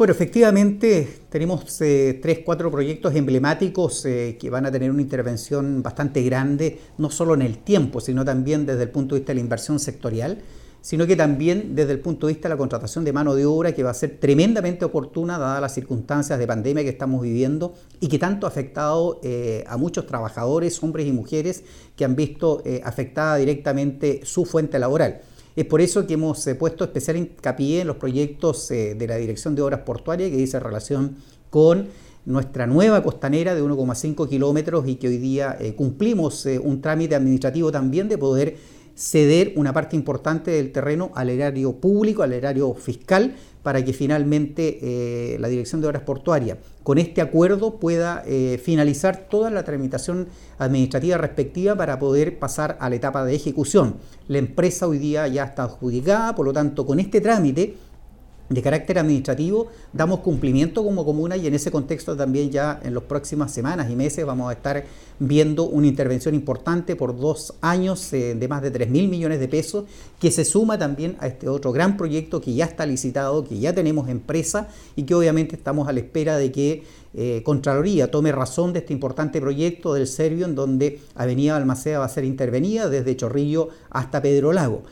Bueno, efectivamente tenemos eh, tres, cuatro proyectos emblemáticos eh, que van a tener una intervención bastante grande, no solo en el tiempo, sino también desde el punto de vista de la inversión sectorial, sino que también desde el punto de vista de la contratación de mano de obra, que va a ser tremendamente oportuna dadas las circunstancias de pandemia que estamos viviendo y que tanto ha afectado eh, a muchos trabajadores, hombres y mujeres, que han visto afectada directamente su fuente laboral. Es por eso que hemos eh, puesto especial hincapié en los proyectos eh, de la Dirección de Obras Portuarias que dice relación con nuestra nueva costanera de 1,5 kilómetros y que hoy día eh, cumplimos un trámite administrativo también de poder ceder una parte importante del terreno al erario público, al erario fiscal, para que finalmente eh, la Dirección de Obras Portuarias con este acuerdo pueda eh, finalizar toda la tramitación administrativa respectiva para poder pasar a la etapa de ejecución. La empresa hoy día ya está adjudicada, por lo tanto, con este trámite de carácter administrativo, damos cumplimiento como comuna y en ese contexto también ya en las próximas semanas y meses vamos a estar viendo una intervención importante por dos años eh, de más de 3 mil millones de pesos que se suma también a este otro gran proyecto que ya está licitado, que ya tenemos empresa y que obviamente estamos a la espera de que eh, Contraloría tome razón de este importante proyecto del Servio en donde Avenida Balmaceda va a ser intervenida desde Chorrillo hasta Pedro Lago.